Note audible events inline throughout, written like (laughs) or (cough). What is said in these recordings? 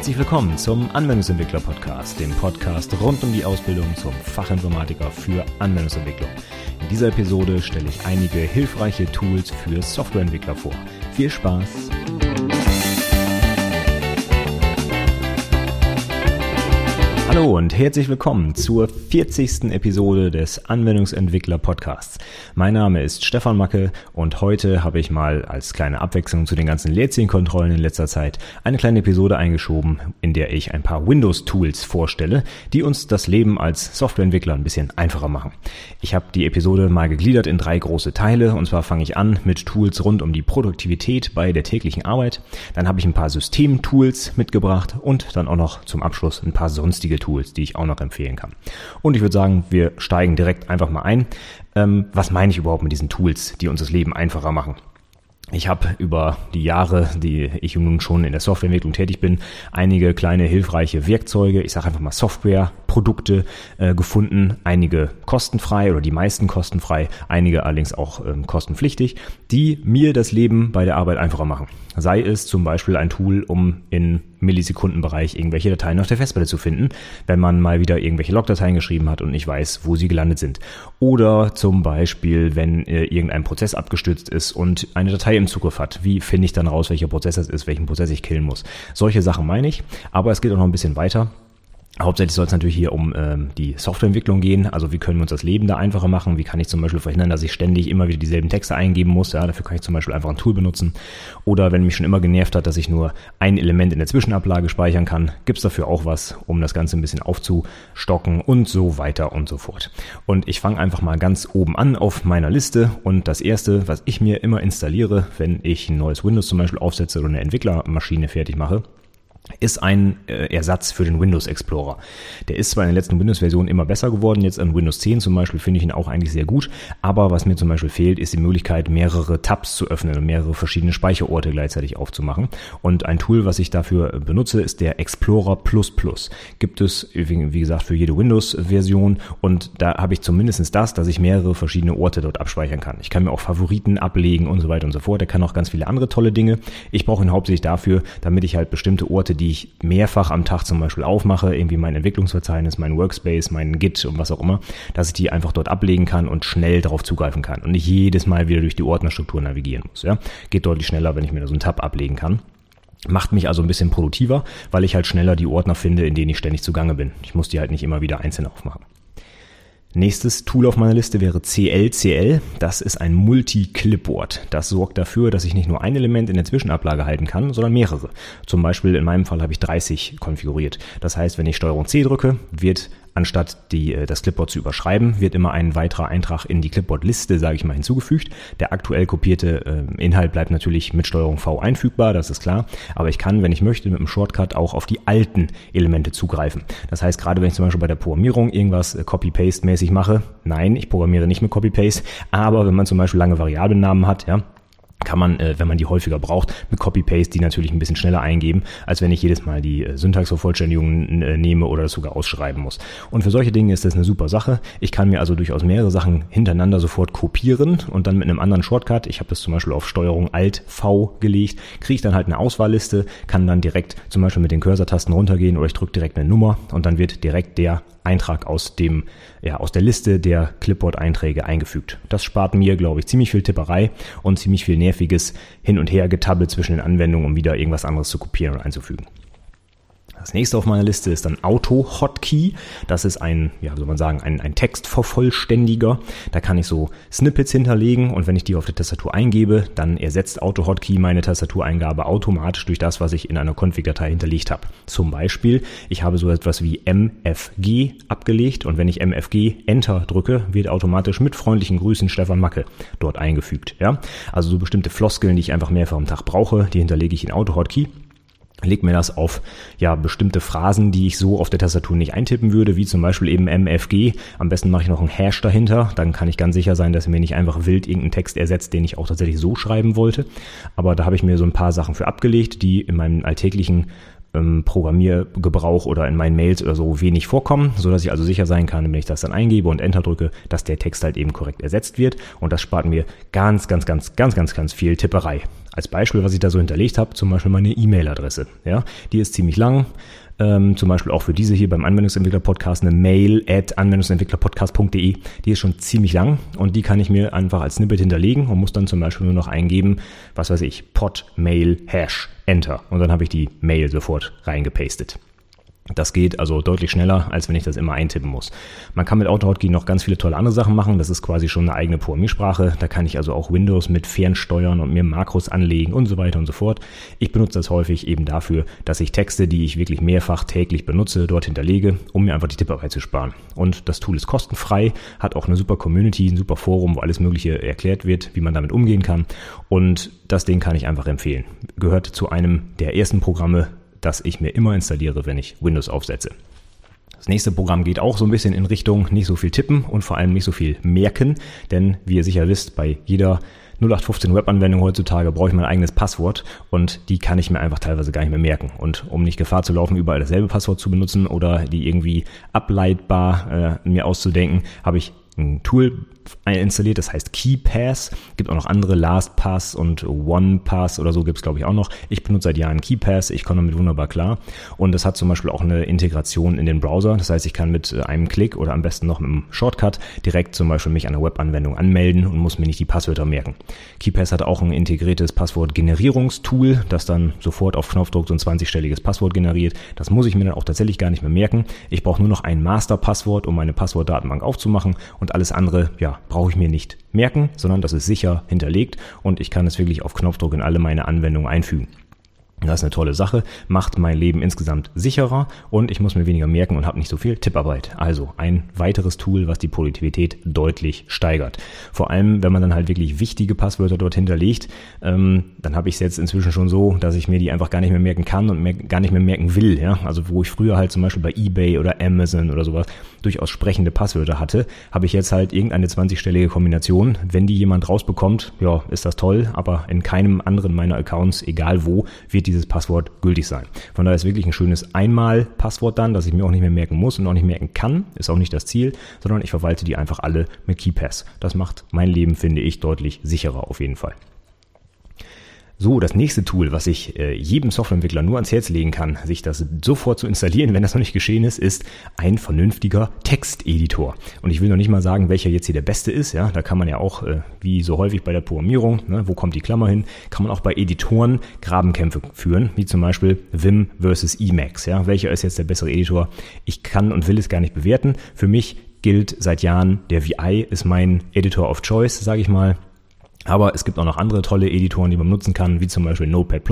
Herzlich willkommen zum Anwendungsentwickler Podcast, dem Podcast rund um die Ausbildung zum Fachinformatiker für Anwendungsentwicklung. In dieser Episode stelle ich einige hilfreiche Tools für Softwareentwickler vor. Viel Spaß! Hallo und herzlich willkommen zur 40. Episode des Anwendungsentwickler Podcasts. Mein Name ist Stefan Macke und heute habe ich mal als kleine Abwechslung zu den ganzen Lädchenkontrollen in letzter Zeit eine kleine Episode eingeschoben, in der ich ein paar Windows-Tools vorstelle, die uns das Leben als Softwareentwickler ein bisschen einfacher machen. Ich habe die Episode mal gegliedert in drei große Teile und zwar fange ich an mit Tools rund um die Produktivität bei der täglichen Arbeit. Dann habe ich ein paar Systemtools mitgebracht und dann auch noch zum Abschluss ein paar sonstige Tools, die ich auch noch empfehlen kann. Und ich würde sagen, wir steigen direkt einfach mal ein. Ähm, was meine ich überhaupt mit diesen Tools, die uns das Leben einfacher machen? Ich habe über die Jahre, die ich nun schon in der Softwareentwicklung tätig bin, einige kleine hilfreiche Werkzeuge, ich sage einfach mal Softwareprodukte äh, gefunden, einige kostenfrei oder die meisten kostenfrei, einige allerdings auch ähm, kostenpflichtig, die mir das Leben bei der Arbeit einfacher machen. Sei es zum Beispiel ein Tool, um in Millisekundenbereich irgendwelche Dateien auf der Festplatte zu finden, wenn man mal wieder irgendwelche Logdateien geschrieben hat und nicht weiß, wo sie gelandet sind. Oder zum Beispiel, wenn äh, irgendein Prozess abgestürzt ist und eine Datei im Zugriff hat. Wie finde ich dann raus, welcher Prozess das ist, welchen Prozess ich killen muss? Solche Sachen meine ich. Aber es geht auch noch ein bisschen weiter. Hauptsächlich soll es natürlich hier um ähm, die Softwareentwicklung gehen. Also wie können wir uns das Leben da einfacher machen? Wie kann ich zum Beispiel verhindern, dass ich ständig immer wieder dieselben Texte eingeben muss? Ja, dafür kann ich zum Beispiel einfach ein Tool benutzen. Oder wenn mich schon immer genervt hat, dass ich nur ein Element in der Zwischenablage speichern kann, gibt's dafür auch was, um das Ganze ein bisschen aufzustocken und so weiter und so fort. Und ich fange einfach mal ganz oben an auf meiner Liste. Und das erste, was ich mir immer installiere, wenn ich ein neues Windows zum Beispiel aufsetze oder eine Entwicklermaschine fertig mache, ist ein äh, Ersatz für den Windows Explorer. Der ist zwar in den letzten Windows-Versionen immer besser geworden, jetzt an Windows 10 zum Beispiel finde ich ihn auch eigentlich sehr gut, aber was mir zum Beispiel fehlt, ist die Möglichkeit, mehrere Tabs zu öffnen und mehrere verschiedene Speicherorte gleichzeitig aufzumachen. Und ein Tool, was ich dafür benutze, ist der Explorer Plus Plus. Gibt es, wie gesagt, für jede Windows-Version und da habe ich zumindest das, dass ich mehrere verschiedene Orte dort abspeichern kann. Ich kann mir auch Favoriten ablegen und so weiter und so fort. Der kann auch ganz viele andere tolle Dinge. Ich brauche ihn hauptsächlich dafür, damit ich halt bestimmte Orte, die ich mehrfach am Tag zum Beispiel aufmache, irgendwie mein Entwicklungsverzeichnis, mein Workspace, mein Git und was auch immer, dass ich die einfach dort ablegen kann und schnell darauf zugreifen kann und nicht jedes Mal wieder durch die Ordnerstruktur navigieren muss. Ja? Geht deutlich schneller, wenn ich mir da so einen Tab ablegen kann. Macht mich also ein bisschen produktiver, weil ich halt schneller die Ordner finde, in denen ich ständig zugange bin. Ich muss die halt nicht immer wieder einzeln aufmachen. Nächstes Tool auf meiner Liste wäre CLCL. Das ist ein Multi-Clipboard. Das sorgt dafür, dass ich nicht nur ein Element in der Zwischenablage halten kann, sondern mehrere. Zum Beispiel in meinem Fall habe ich 30 konfiguriert. Das heißt, wenn ich Steuerung C drücke, wird Anstatt die, äh, das Clipboard zu überschreiben, wird immer ein weiterer Eintrag in die Clipboard-Liste, sage ich mal, hinzugefügt. Der aktuell kopierte äh, Inhalt bleibt natürlich mit Steuerung V einfügbar, das ist klar. Aber ich kann, wenn ich möchte, mit dem Shortcut auch auf die alten Elemente zugreifen. Das heißt, gerade wenn ich zum Beispiel bei der Programmierung irgendwas äh, Copy-Paste-mäßig mache, nein, ich programmiere nicht mit Copy-Paste, aber wenn man zum Beispiel lange Variablennamen hat, ja, kann man, äh, wenn man die häufiger braucht, mit Copy-Paste die natürlich ein bisschen schneller eingeben, als wenn ich jedes Mal die äh, Syntaxvervollständigung äh, nehme oder das sogar ausschreiben muss. Und für solche Dinge ist das eine super Sache. Ich kann mir also durchaus mehrere Sachen hintereinander sofort kopieren und dann mit einem anderen Shortcut, ich habe das zum Beispiel auf Steuerung Alt V gelegt, kriege ich dann halt eine Auswahlliste, kann dann direkt zum Beispiel mit den Cursor-Tasten runtergehen oder ich drücke direkt eine Nummer und dann wird direkt der Eintrag aus dem, ja, aus der Liste der Clipboard-Einträge eingefügt. Das spart mir, glaube ich, ziemlich viel Tipperei und ziemlich viel nerviges Hin- und Her-Getabbel zwischen den Anwendungen, um wieder irgendwas anderes zu kopieren und einzufügen. Das nächste auf meiner Liste ist dann Auto-Hotkey. Das ist ein, ja, soll man sagen, ein, ein Textvervollständiger. Da kann ich so Snippets hinterlegen und wenn ich die auf der Tastatur eingebe, dann ersetzt Auto-Hotkey meine Tastatureingabe automatisch durch das, was ich in einer Config-Datei hinterlegt habe. Zum Beispiel, ich habe so etwas wie MFG abgelegt und wenn ich MFG Enter drücke, wird automatisch mit freundlichen Grüßen Stefan Macke dort eingefügt. Ja? Also so bestimmte Floskeln, die ich einfach mehrfach am Tag brauche, die hinterlege ich in Auto-Hotkey leg mir das auf ja bestimmte Phrasen, die ich so auf der Tastatur nicht eintippen würde, wie zum Beispiel eben MFG. Am besten mache ich noch einen Hash dahinter, dann kann ich ganz sicher sein, dass er mir nicht einfach wild irgendeinen Text ersetzt, den ich auch tatsächlich so schreiben wollte. Aber da habe ich mir so ein paar Sachen für abgelegt, die in meinem alltäglichen ähm, Programmiergebrauch oder in meinen Mails oder so wenig vorkommen, so dass ich also sicher sein kann, wenn ich das dann eingebe und Enter drücke, dass der Text halt eben korrekt ersetzt wird und das spart mir ganz, ganz, ganz, ganz, ganz, ganz viel Tipperei. Als Beispiel, was ich da so hinterlegt habe, zum Beispiel meine E-Mail-Adresse. Ja, die ist ziemlich lang. Ähm, zum Beispiel auch für diese hier beim Anwendungsentwickler-Podcast eine Mail at anwendungsentwicklerpodcast.de. Die ist schon ziemlich lang und die kann ich mir einfach als Snippet hinterlegen und muss dann zum Beispiel nur noch eingeben, was weiß ich, pod, mail, hash, enter. Und dann habe ich die Mail sofort reingepastet. Das geht also deutlich schneller, als wenn ich das immer eintippen muss. Man kann mit AutoHotkey noch ganz viele tolle andere Sachen machen. Das ist quasi schon eine eigene Programmiersprache. Da kann ich also auch Windows mit fernsteuern und mir Makros anlegen und so weiter und so fort. Ich benutze das häufig eben dafür, dass ich Texte, die ich wirklich mehrfach täglich benutze, dort hinterlege, um mir einfach die Tipparbeit zu sparen. Und das Tool ist kostenfrei, hat auch eine super Community, ein super Forum, wo alles Mögliche erklärt wird, wie man damit umgehen kann. Und das Ding kann ich einfach empfehlen. Gehört zu einem der ersten Programme, das ich mir immer installiere, wenn ich Windows aufsetze. Das nächste Programm geht auch so ein bisschen in Richtung nicht so viel tippen und vor allem nicht so viel merken, denn wie ihr sicher wisst, bei jeder 0815 Webanwendung heutzutage brauche ich mein eigenes Passwort und die kann ich mir einfach teilweise gar nicht mehr merken. Und um nicht Gefahr zu laufen, überall dasselbe Passwort zu benutzen oder die irgendwie ableitbar äh, mir auszudenken, habe ich ein Tool installiert, das heißt KeyPass. Gibt auch noch andere LastPass und OnePass oder so gibt es glaube ich auch noch. Ich benutze seit Jahren KeyPass, ich komme damit wunderbar klar. Und das hat zum Beispiel auch eine Integration in den Browser. Das heißt, ich kann mit äh, einem Klick oder am besten noch mit einem Shortcut direkt zum Beispiel mich an der Webanwendung anmelden und muss mir nicht die Passwörter merken. KeyPass hat auch ein integriertes Passwortgenerierungstool, das dann sofort auf Knopfdruck so ein 20-stelliges Passwort generiert. Das muss ich mir dann auch tatsächlich gar nicht mehr merken. Ich brauche nur noch ein Masterpasswort, um meine Passwortdatenbank aufzumachen und alles andere, ja, brauche ich mir nicht merken, sondern das ist sicher hinterlegt und ich kann es wirklich auf Knopfdruck in alle meine Anwendungen einfügen. Das ist eine tolle Sache, macht mein Leben insgesamt sicherer und ich muss mir weniger merken und habe nicht so viel Tipparbeit. Also ein weiteres Tool, was die Produktivität deutlich steigert. Vor allem, wenn man dann halt wirklich wichtige Passwörter dort hinterlegt, ähm, dann habe ich es jetzt inzwischen schon so, dass ich mir die einfach gar nicht mehr merken kann und mehr, gar nicht mehr merken will. Ja? Also wo ich früher halt zum Beispiel bei eBay oder Amazon oder sowas durchaus sprechende Passwörter hatte, habe ich jetzt halt irgendeine 20-stellige Kombination. Wenn die jemand rausbekommt, ja, ist das toll, aber in keinem anderen meiner Accounts, egal wo, wird die dieses Passwort gültig sein. Von daher ist wirklich ein schönes Einmal-Passwort dann, das ich mir auch nicht mehr merken muss und auch nicht merken kann, ist auch nicht das Ziel, sondern ich verwalte die einfach alle mit KeyPass. Das macht mein Leben, finde ich, deutlich sicherer auf jeden Fall. So, das nächste Tool, was ich äh, jedem Softwareentwickler nur ans Herz legen kann, sich das sofort zu installieren, wenn das noch nicht geschehen ist, ist ein vernünftiger Texteditor. Und ich will noch nicht mal sagen, welcher jetzt hier der beste ist. Ja, da kann man ja auch, äh, wie so häufig bei der Programmierung, ne, wo kommt die Klammer hin, kann man auch bei Editoren Grabenkämpfe führen, wie zum Beispiel Vim versus Emacs. Ja, welcher ist jetzt der bessere Editor? Ich kann und will es gar nicht bewerten. Für mich gilt seit Jahren, der VI ist mein Editor of Choice, sage ich mal. Aber es gibt auch noch andere tolle Editoren, die man nutzen kann, wie zum Beispiel Notepad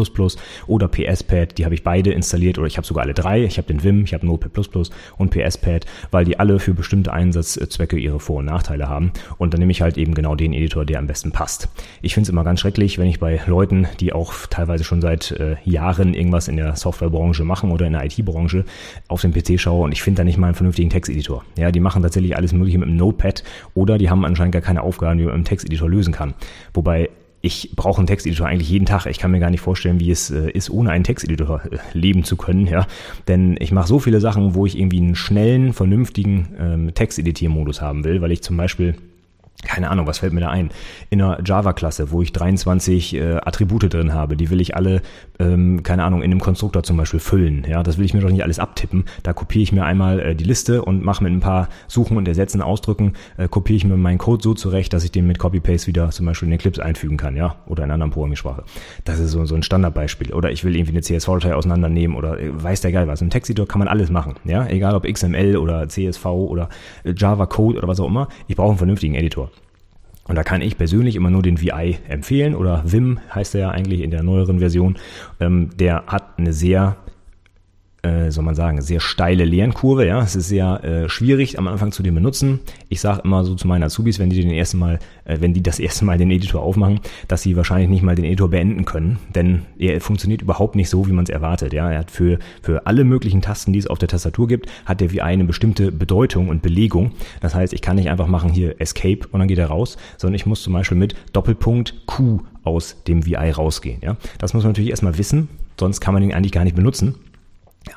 oder PSPad. Die habe ich beide installiert oder ich habe sogar alle drei. Ich habe den Vim, ich habe Notepad und PSPad, weil die alle für bestimmte Einsatzzwecke ihre Vor- und Nachteile haben. Und dann nehme ich halt eben genau den Editor, der am besten passt. Ich finde es immer ganz schrecklich, wenn ich bei Leuten, die auch teilweise schon seit äh, Jahren irgendwas in der Softwarebranche machen oder in der IT-Branche, auf den PC schaue und ich finde da nicht mal einen vernünftigen Texteditor. Ja, die machen tatsächlich alles Mögliche mit dem Notepad oder die haben anscheinend gar keine Aufgaben, die man mit dem Texteditor lösen kann. Wobei ich brauche einen Texteditor eigentlich jeden Tag. Ich kann mir gar nicht vorstellen, wie es äh, ist, ohne einen Texteditor äh, leben zu können, ja. Denn ich mache so viele Sachen, wo ich irgendwie einen schnellen, vernünftigen ähm, Texteditiermodus haben will, weil ich zum Beispiel keine Ahnung, was fällt mir da ein? In einer Java-Klasse, wo ich 23 äh, Attribute drin habe, die will ich alle, ähm, keine Ahnung, in einem Konstruktor zum Beispiel füllen. Ja, das will ich mir doch nicht alles abtippen. Da kopiere ich mir einmal äh, die Liste und mache mit ein paar Suchen und Ersetzen, Ausdrücken, äh, kopiere ich mir meinen Code so zurecht, dass ich den mit Copy-Paste wieder zum Beispiel in den Clips einfügen kann, ja, oder in einer anderen Programmiersprache. Das ist so, so ein Standardbeispiel. Oder ich will irgendwie eine CSV-Datei auseinandernehmen oder äh, weiß der geil was. Im Texteditor kann man alles machen, ja, egal ob XML oder CSV oder äh, Java-Code oder was auch immer. Ich brauche einen vernünftigen Editor. Und da kann ich persönlich immer nur den VI empfehlen oder Vim heißt er ja eigentlich in der neueren Version. Ähm, der hat eine sehr äh, soll man sagen, sehr steile Lernkurve. Ja, es ist sehr äh, schwierig am Anfang zu den benutzen. Ich sage immer so zu meinen Azubis, wenn die den ersten Mal, äh, wenn die das erste Mal den Editor aufmachen, dass sie wahrscheinlich nicht mal den Editor beenden können, denn er funktioniert überhaupt nicht so, wie man es erwartet. Ja, er hat für für alle möglichen Tasten, die es auf der Tastatur gibt, hat der VI eine bestimmte Bedeutung und Belegung. Das heißt, ich kann nicht einfach machen hier Escape und dann geht er raus, sondern ich muss zum Beispiel mit Doppelpunkt Q aus dem VI rausgehen. Ja, das muss man natürlich erstmal wissen, sonst kann man ihn eigentlich gar nicht benutzen.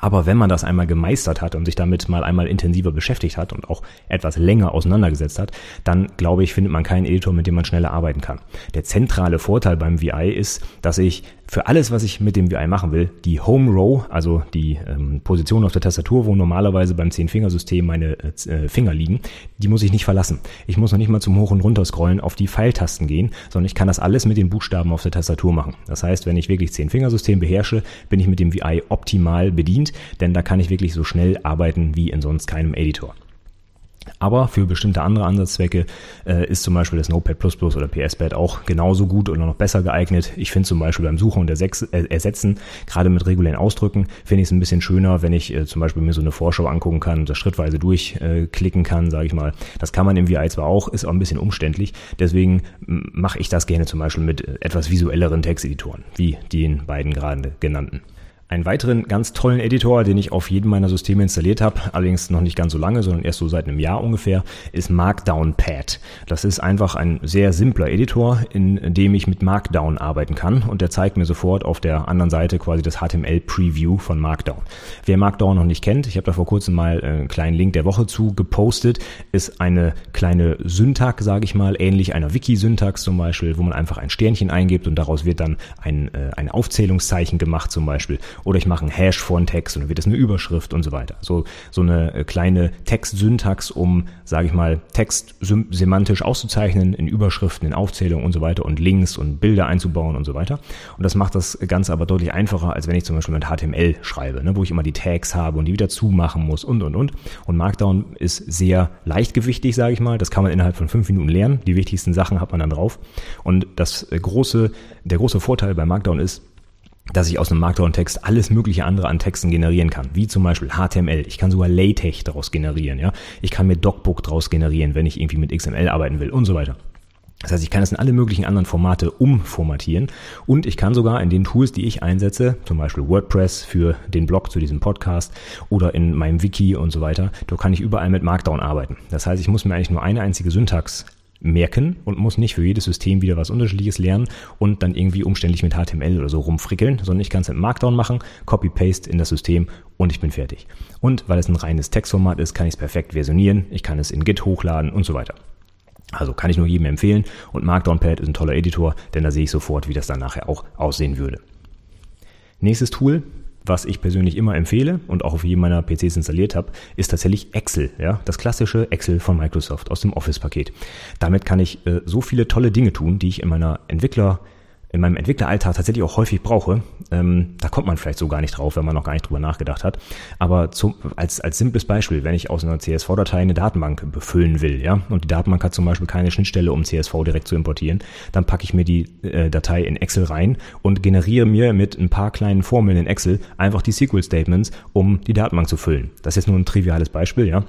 Aber wenn man das einmal gemeistert hat und sich damit mal einmal intensiver beschäftigt hat und auch etwas länger auseinandergesetzt hat, dann glaube ich, findet man keinen Editor, mit dem man schneller arbeiten kann. Der zentrale Vorteil beim VI ist, dass ich für alles, was ich mit dem VI machen will, die Home Row, also die ähm, Position auf der Tastatur, wo normalerweise beim Zehn-Fingersystem meine äh, Finger liegen, die muss ich nicht verlassen. Ich muss noch nicht mal zum Hoch- und Runterscrollen auf die Pfeiltasten gehen, sondern ich kann das alles mit den Buchstaben auf der Tastatur machen. Das heißt, wenn ich wirklich Zehn-Fingersystem beherrsche, bin ich mit dem VI optimal bedient, denn da kann ich wirklich so schnell arbeiten wie in sonst keinem Editor. Aber für bestimmte andere Ansatzzwecke äh, ist zum Beispiel das Notepad oder PSPad auch genauso gut oder noch besser geeignet. Ich finde zum Beispiel beim Suchen und Ersex äh, Ersetzen, gerade mit regulären Ausdrücken, finde ich es ein bisschen schöner, wenn ich äh, zum Beispiel mir so eine Vorschau angucken kann und das schrittweise durchklicken kann, sage ich mal. Das kann man im VI zwar auch, ist auch ein bisschen umständlich. Deswegen mache ich das gerne zum Beispiel mit äh, etwas visuelleren Texteditoren, wie den beiden gerade genannten. Einen weiteren ganz tollen Editor, den ich auf jedem meiner Systeme installiert habe, allerdings noch nicht ganz so lange, sondern erst so seit einem Jahr ungefähr, ist Markdown Pad. Das ist einfach ein sehr simpler Editor, in dem ich mit Markdown arbeiten kann und der zeigt mir sofort auf der anderen Seite quasi das HTML Preview von Markdown. Wer Markdown noch nicht kennt, ich habe da vor kurzem mal einen kleinen Link der Woche zu gepostet, ist eine kleine Syntax, sage ich mal, ähnlich einer Wiki-Syntax zum Beispiel, wo man einfach ein Sternchen eingibt und daraus wird dann ein, äh, ein Aufzählungszeichen gemacht zum Beispiel oder ich mache einen Hash vor einen Text und dann wird das eine Überschrift und so weiter. So, so eine äh, kleine Textsyntax, um, sage ich mal, Text semantisch auszuzeichnen, in Überschriften, in Aufzählungen und so weiter und Links und Bilder einzubauen und so weiter. Und das macht das Ganze aber deutlich einfacher, als wenn ich zum Beispiel mit HTML schreibe, ne, wo ich immer die Tags habe und die wieder zumachen muss und und und. Und Markdown ist sehr leichtgewichtig, sage ich mal. Das kann man innerhalb von fünf Minuten lernen. Die wichtigsten Sachen hat man dann drauf. Und das äh, große, der große Vorteil bei Markdown ist, dass ich aus einem Markdown-Text alles mögliche andere an Texten generieren kann, wie zum Beispiel HTML. Ich kann sogar LaTeX daraus generieren, ja. Ich kann mir DocBook daraus generieren, wenn ich irgendwie mit XML arbeiten will und so weiter. Das heißt, ich kann das in alle möglichen anderen Formate umformatieren und ich kann sogar in den Tools, die ich einsetze, zum Beispiel WordPress für den Blog zu diesem Podcast oder in meinem Wiki und so weiter, da kann ich überall mit Markdown arbeiten. Das heißt, ich muss mir eigentlich nur eine einzige Syntax merken und muss nicht für jedes System wieder was Unterschiedliches lernen und dann irgendwie umständlich mit HTML oder so rumfrickeln, sondern ich kann es mit Markdown machen, Copy-Paste in das System und ich bin fertig. Und weil es ein reines Textformat ist, kann ich es perfekt versionieren, ich kann es in Git hochladen und so weiter. Also kann ich nur jedem empfehlen und Markdown-Pad ist ein toller Editor, denn da sehe ich sofort, wie das dann nachher auch aussehen würde. Nächstes Tool, was ich persönlich immer empfehle und auch auf jedem meiner PCs installiert habe, ist tatsächlich Excel, ja, das klassische Excel von Microsoft aus dem Office-Paket. Damit kann ich äh, so viele tolle Dinge tun, die ich in meiner Entwickler in meinem Entwickleralltag tatsächlich auch häufig brauche. Ähm, da kommt man vielleicht so gar nicht drauf, wenn man noch gar nicht drüber nachgedacht hat. Aber zum, als, als simples Beispiel, wenn ich aus einer CSV-Datei eine Datenbank befüllen will, ja, und die Datenbank hat zum Beispiel keine Schnittstelle, um CSV direkt zu importieren, dann packe ich mir die äh, Datei in Excel rein und generiere mir mit ein paar kleinen Formeln in Excel einfach die SQL-Statements, um die Datenbank zu füllen. Das ist jetzt nur ein triviales Beispiel, ja.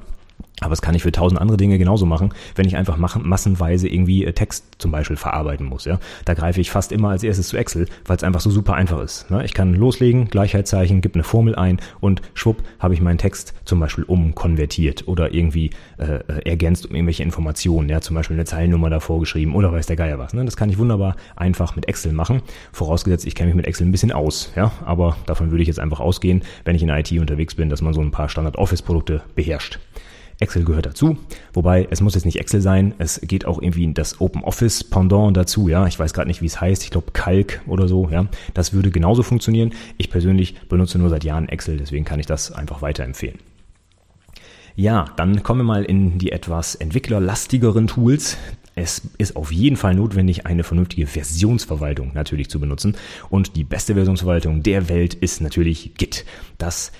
Aber das kann ich für tausend andere Dinge genauso machen, wenn ich einfach machen, massenweise irgendwie äh, Text zum Beispiel verarbeiten muss. Ja? Da greife ich fast immer als erstes zu Excel, weil es einfach so super einfach ist. Ne? Ich kann loslegen, Gleichheitszeichen, gebe eine Formel ein und schwupp habe ich meinen Text zum Beispiel umkonvertiert oder irgendwie äh, äh, ergänzt um irgendwelche Informationen. Ja? Zum Beispiel eine Zeilennummer davor geschrieben oder weiß der Geier was. Ne? Das kann ich wunderbar einfach mit Excel machen. Vorausgesetzt, ich kenne mich mit Excel ein bisschen aus. Ja? Aber davon würde ich jetzt einfach ausgehen, wenn ich in IT unterwegs bin, dass man so ein paar Standard-Office-Produkte beherrscht. Excel gehört dazu, wobei es muss jetzt nicht Excel sein, es geht auch irgendwie das Open Office Pendant dazu, ja, ich weiß gerade nicht, wie es heißt, ich glaube Calc oder so, ja, das würde genauso funktionieren. Ich persönlich benutze nur seit Jahren Excel, deswegen kann ich das einfach weiterempfehlen. Ja, dann kommen wir mal in die etwas entwicklerlastigeren Tools. Es ist auf jeden Fall notwendig, eine vernünftige Versionsverwaltung natürlich zu benutzen. Und die beste Versionsverwaltung der Welt ist natürlich Git. Das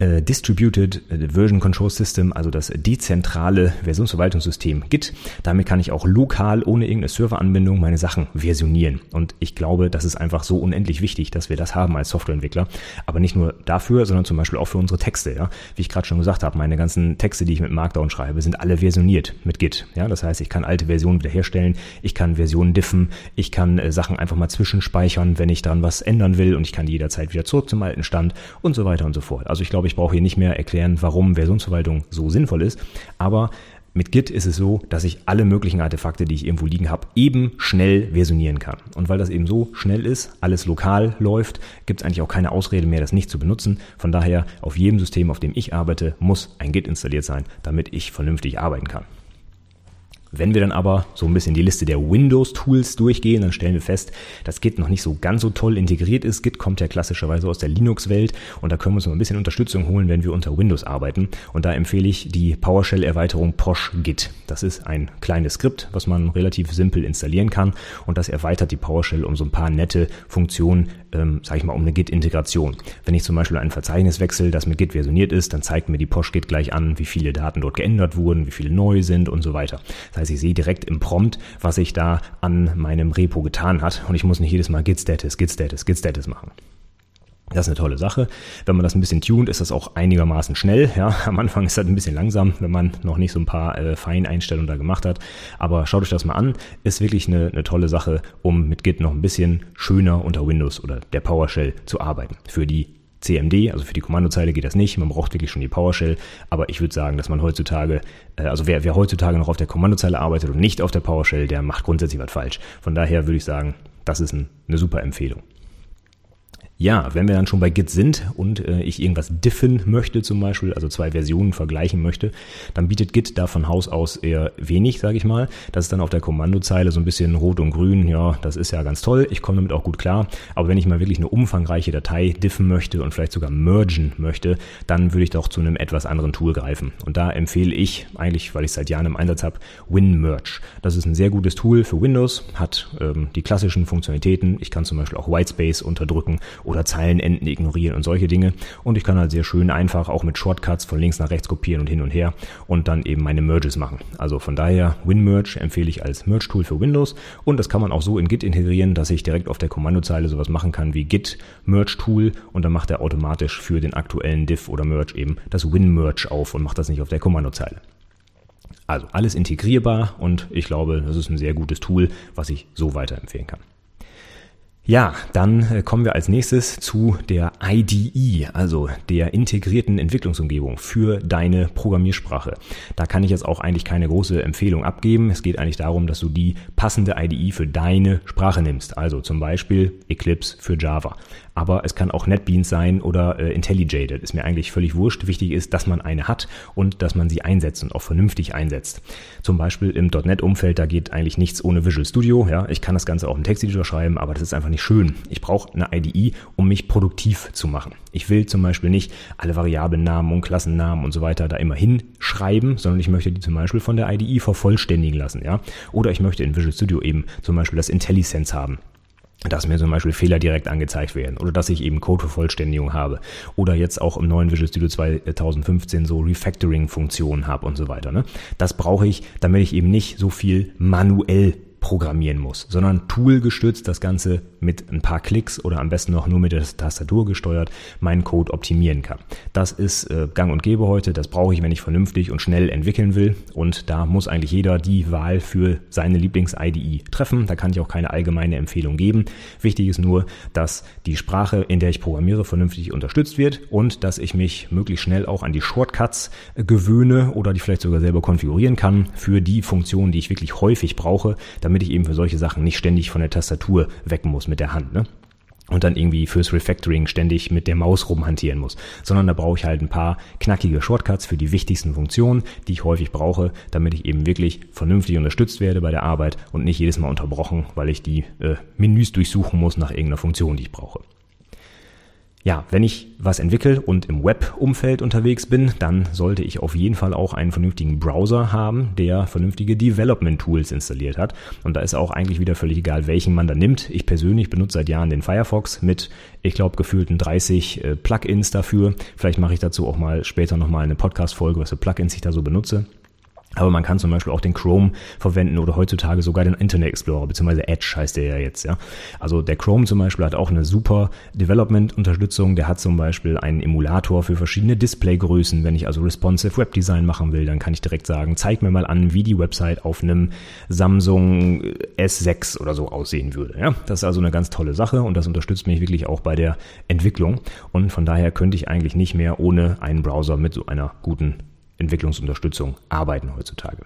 äh, Distributed äh, Version Control System, also das dezentrale Versionsverwaltungssystem Git. Damit kann ich auch lokal ohne irgendeine Serveranbindung meine Sachen versionieren. Und ich glaube, das ist einfach so unendlich wichtig, dass wir das haben als Softwareentwickler. Aber nicht nur dafür, sondern zum Beispiel auch für unsere Texte. Ja? Wie ich gerade schon gesagt habe, meine ganzen Texte, die ich mit Markdown schreibe, sind alle versioniert mit Git. Ja? Das heißt, ich kann alte Versionen wiederherstellen, ich kann Versionen diffen, ich kann äh, Sachen einfach mal zwischenspeichern, wenn ich daran was ändern will und ich kann die jederzeit wieder zurück zum alten Stand und so weiter und so fort. Also ich glaube, ich brauche hier nicht mehr erklären, warum Versionsverwaltung so sinnvoll ist. Aber Mit Git ist es so, dass ich alle möglichen Artefakte, die ich irgendwo liegen habe, eben schnell versionieren kann. Und weil das eben so schnell ist, alles lokal läuft, gibt es eigentlich auch keine Ausrede mehr, das nicht zu benutzen. Von daher, auf jedem System, auf dem ich arbeite, muss ein Git installiert sein, damit ich vernünftig arbeiten kann. Wenn wir dann aber so ein bisschen die Liste der Windows-Tools durchgehen, dann stellen wir fest, dass Git noch nicht so ganz so toll integriert ist. Git kommt ja klassischerweise aus der Linux-Welt und da können wir uns noch ein bisschen Unterstützung holen, wenn wir unter Windows arbeiten. Und da empfehle ich die PowerShell-Erweiterung Posh Git. Das ist ein kleines Skript, was man relativ simpel installieren kann und das erweitert die PowerShell um so ein paar nette Funktionen, ähm, sage ich mal, um eine Git-Integration. Wenn ich zum Beispiel ein Verzeichnis wechsle, das mit Git versioniert ist, dann zeigt mir die Posh Git gleich an, wie viele Daten dort geändert wurden, wie viele neu sind und so weiter. Das heißt, ich sehe direkt im Prompt, was sich da an meinem Repo getan hat und ich muss nicht jedes Mal git status, git status, git status machen. Das ist eine tolle Sache. Wenn man das ein bisschen tunt, ist das auch einigermaßen schnell. Ja, am Anfang ist das ein bisschen langsam, wenn man noch nicht so ein paar äh, Feineinstellungen da gemacht hat. Aber schaut euch das mal an. Ist wirklich eine, eine tolle Sache, um mit Git noch ein bisschen schöner unter Windows oder der PowerShell zu arbeiten. Für die CMD, also für die Kommandozeile geht das nicht. Man braucht wirklich schon die PowerShell. Aber ich würde sagen, dass man heutzutage, äh, also wer, wer heutzutage noch auf der Kommandozeile arbeitet und nicht auf der PowerShell, der macht grundsätzlich was falsch. Von daher würde ich sagen, das ist ein, eine super Empfehlung. Ja, wenn wir dann schon bei Git sind und äh, ich irgendwas diffen möchte zum Beispiel, also zwei Versionen vergleichen möchte, dann bietet Git da von Haus aus eher wenig, sage ich mal. Das ist dann auf der Kommandozeile so ein bisschen rot und grün. Ja, das ist ja ganz toll. Ich komme damit auch gut klar. Aber wenn ich mal wirklich eine umfangreiche Datei diffen möchte und vielleicht sogar mergen möchte, dann würde ich doch zu einem etwas anderen Tool greifen. Und da empfehle ich eigentlich, weil ich seit Jahren im Einsatz habe, WinMerge. Das ist ein sehr gutes Tool für Windows, hat ähm, die klassischen Funktionalitäten. Ich kann zum Beispiel auch Whitespace unterdrücken oder Zeilenenden ignorieren und solche Dinge. Und ich kann halt sehr schön einfach auch mit Shortcuts von links nach rechts kopieren und hin und her und dann eben meine Merges machen. Also von daher WinMerge empfehle ich als Merge-Tool für Windows und das kann man auch so in Git integrieren, dass ich direkt auf der Kommandozeile sowas machen kann wie Git Merge Tool und dann macht er automatisch für den aktuellen Diff oder Merge eben das WinMerge auf und macht das nicht auf der Kommandozeile. Also alles integrierbar und ich glaube, das ist ein sehr gutes Tool, was ich so weiterempfehlen kann. Ja, dann äh, kommen wir als nächstes zu der IDE, also der integrierten Entwicklungsumgebung für deine Programmiersprache. Da kann ich jetzt auch eigentlich keine große Empfehlung abgeben. Es geht eigentlich darum, dass du die passende IDE für deine Sprache nimmst. Also zum Beispiel Eclipse für Java aber es kann auch NetBeans sein oder äh, IntelliJ. Das ist mir eigentlich völlig wurscht. Wichtig ist, dass man eine hat und dass man sie einsetzt und auch vernünftig einsetzt. Zum Beispiel im .NET-Umfeld, da geht eigentlich nichts ohne Visual Studio. Ja, ich kann das Ganze auch im Texteditor schreiben, aber das ist einfach nicht schön. Ich brauche eine IDE, um mich produktiv zu machen. Ich will zum Beispiel nicht alle Variablennamen und Klassennamen und so weiter da immer hinschreiben, sondern ich möchte die zum Beispiel von der IDE vervollständigen lassen. Ja, oder ich möchte in Visual Studio eben zum Beispiel das IntelliSense haben dass mir zum Beispiel Fehler direkt angezeigt werden oder dass ich eben Codevervollständigung habe oder jetzt auch im neuen Visual Studio 2015 so Refactoring-Funktionen habe und so weiter. Ne? Das brauche ich, damit ich eben nicht so viel manuell programmieren muss, sondern toolgestützt das Ganze mit ein paar Klicks oder am besten noch nur mit der Tastatur gesteuert meinen Code optimieren kann. Das ist äh, gang und gäbe heute, das brauche ich, wenn ich vernünftig und schnell entwickeln will und da muss eigentlich jeder die Wahl für seine Lieblings-IDE treffen. Da kann ich auch keine allgemeine Empfehlung geben. Wichtig ist nur, dass die Sprache, in der ich programmiere, vernünftig unterstützt wird und dass ich mich möglichst schnell auch an die Shortcuts äh, gewöhne oder die vielleicht sogar selber konfigurieren kann für die Funktionen, die ich wirklich häufig brauche, damit damit ich eben für solche Sachen nicht ständig von der Tastatur weg muss mit der Hand. Ne? und dann irgendwie fürs Refactoring ständig mit der Maus rumhantieren muss, sondern da brauche ich halt ein paar knackige Shortcuts für die wichtigsten Funktionen, die ich häufig brauche, damit ich eben wirklich vernünftig unterstützt werde bei der Arbeit und nicht jedes Mal unterbrochen, weil ich die äh, Menüs durchsuchen muss nach irgendeiner Funktion, die ich brauche. Ja, wenn ich was entwickle und im Web-Umfeld unterwegs bin, dann sollte ich auf jeden Fall auch einen vernünftigen Browser haben, der vernünftige Development-Tools installiert hat. Und da ist auch eigentlich wieder völlig egal, welchen man da nimmt. Ich persönlich benutze seit Jahren den Firefox mit, ich glaube, gefühlten 30 äh, Plugins dafür. Vielleicht mache ich dazu auch mal später nochmal eine Podcast-Folge, was für Plugins ich da so benutze. Aber man kann zum Beispiel auch den Chrome verwenden oder heutzutage sogar den Internet Explorer, beziehungsweise Edge heißt der ja jetzt, ja. Also der Chrome zum Beispiel hat auch eine super Development-Unterstützung. Der hat zum Beispiel einen Emulator für verschiedene Displaygrößen. Wenn ich also responsive Webdesign machen will, dann kann ich direkt sagen, zeig mir mal an, wie die Website auf einem Samsung S6 oder so aussehen würde. Ja, das ist also eine ganz tolle Sache und das unterstützt mich wirklich auch bei der Entwicklung. Und von daher könnte ich eigentlich nicht mehr ohne einen Browser mit so einer guten Entwicklungsunterstützung arbeiten heutzutage.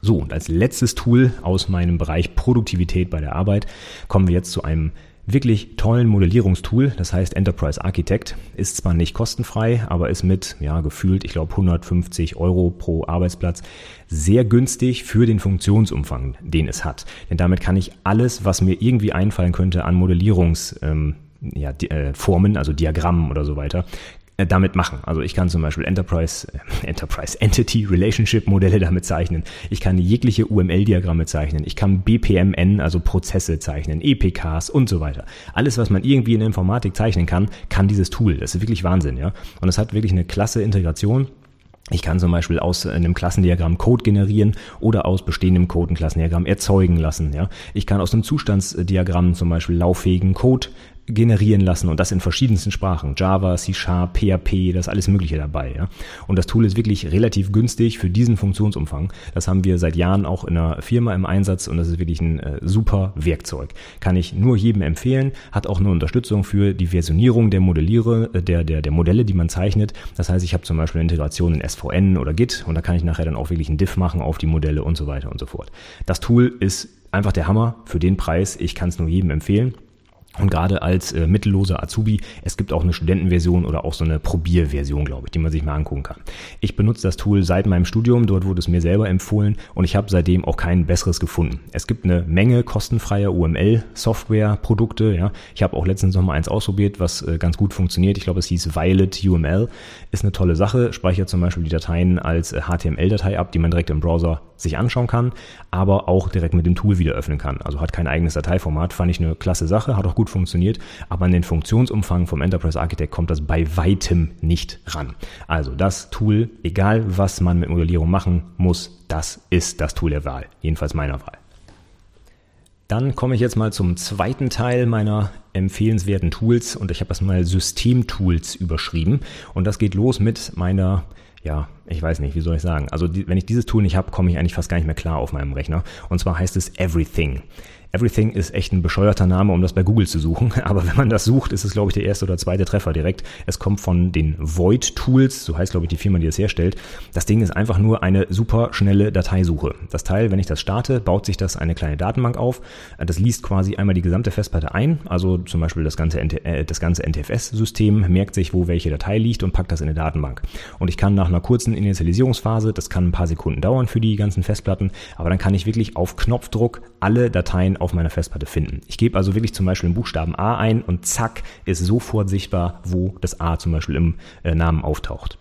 So, und als letztes Tool aus meinem Bereich Produktivität bei der Arbeit kommen wir jetzt zu einem wirklich tollen Modellierungstool, das heißt Enterprise Architect, ist zwar nicht kostenfrei, aber ist mit, ja, gefühlt, ich glaube 150 Euro pro Arbeitsplatz sehr günstig für den Funktionsumfang, den es hat. Denn damit kann ich alles, was mir irgendwie einfallen könnte an Modellierungs, ähm, ja, äh, Formen, also Diagrammen oder so weiter, damit machen. Also ich kann zum Beispiel Enterprise, äh, Enterprise Entity Relationship Modelle damit zeichnen. Ich kann jegliche UML-Diagramme zeichnen. Ich kann BPMN, also Prozesse zeichnen, EPKs und so weiter. Alles, was man irgendwie in der Informatik zeichnen kann, kann dieses Tool. Das ist wirklich Wahnsinn, ja. Und es hat wirklich eine klasse Integration. Ich kann zum Beispiel aus einem Klassendiagramm Code generieren oder aus bestehendem Code ein Klassendiagramm erzeugen lassen. Ja. Ich kann aus einem Zustandsdiagramm zum Beispiel lauffähigen Code generieren lassen und das in verschiedensten Sprachen. Java, C Sharp, PHP, das ist alles Mögliche dabei. Ja? Und das Tool ist wirklich relativ günstig für diesen Funktionsumfang. Das haben wir seit Jahren auch in einer Firma im Einsatz und das ist wirklich ein äh, super Werkzeug. Kann ich nur jedem empfehlen, hat auch eine Unterstützung für die Versionierung der Modelliere, äh, der, der, der Modelle, die man zeichnet. Das heißt, ich habe zum Beispiel eine Integration in SVN oder Git und da kann ich nachher dann auch wirklich einen Diff machen auf die Modelle und so weiter und so fort. Das Tool ist einfach der Hammer für den Preis. Ich kann es nur jedem empfehlen. Und gerade als äh, mittelloser Azubi, es gibt auch eine Studentenversion oder auch so eine Probierversion, glaube ich, die man sich mal angucken kann. Ich benutze das Tool seit meinem Studium, dort wurde es mir selber empfohlen und ich habe seitdem auch kein besseres gefunden. Es gibt eine Menge kostenfreier UML-Software-Produkte. Ja. Ich habe auch letztens noch mal eins ausprobiert, was äh, ganz gut funktioniert. Ich glaube, es hieß Violet UML. Ist eine tolle Sache, speichert zum Beispiel die Dateien als äh, HTML-Datei ab, die man direkt im Browser sich anschauen kann, aber auch direkt mit dem Tool wieder öffnen kann. Also hat kein eigenes Dateiformat, fand ich eine klasse Sache, hat auch gut funktioniert, aber an den Funktionsumfang vom Enterprise Architect kommt das bei weitem nicht ran. Also das Tool, egal was man mit Modellierung machen muss, das ist das Tool der Wahl, jedenfalls meiner Wahl. Dann komme ich jetzt mal zum zweiten Teil meiner empfehlenswerten Tools und ich habe das mal Systemtools überschrieben und das geht los mit meiner ja, ich weiß nicht, wie soll ich sagen. Also die, wenn ich dieses Tool nicht habe, komme ich eigentlich fast gar nicht mehr klar auf meinem Rechner. Und zwar heißt es Everything. Everything ist echt ein bescheuerter Name, um das bei Google zu suchen. (laughs) Aber wenn man das sucht, ist es, glaube ich, der erste oder zweite Treffer direkt. Es kommt von den Void Tools, so heißt, glaube ich, die Firma, die es herstellt. Das Ding ist einfach nur eine super schnelle Dateisuche. Das Teil, wenn ich das starte, baut sich das eine kleine Datenbank auf. Das liest quasi einmal die gesamte Festplatte ein, also zum Beispiel das ganze, äh, das ganze NTFS-System, merkt sich, wo welche Datei liegt und packt das in eine Datenbank. Und ich kann nach einer kurzen Initialisierungsphase, das kann ein paar Sekunden dauern für die ganzen Festplatten, aber dann kann ich wirklich auf Knopfdruck alle Dateien auf meiner Festplatte finden. Ich gebe also wirklich zum Beispiel den Buchstaben A ein und zack ist sofort sichtbar, wo das A zum Beispiel im äh, Namen auftaucht.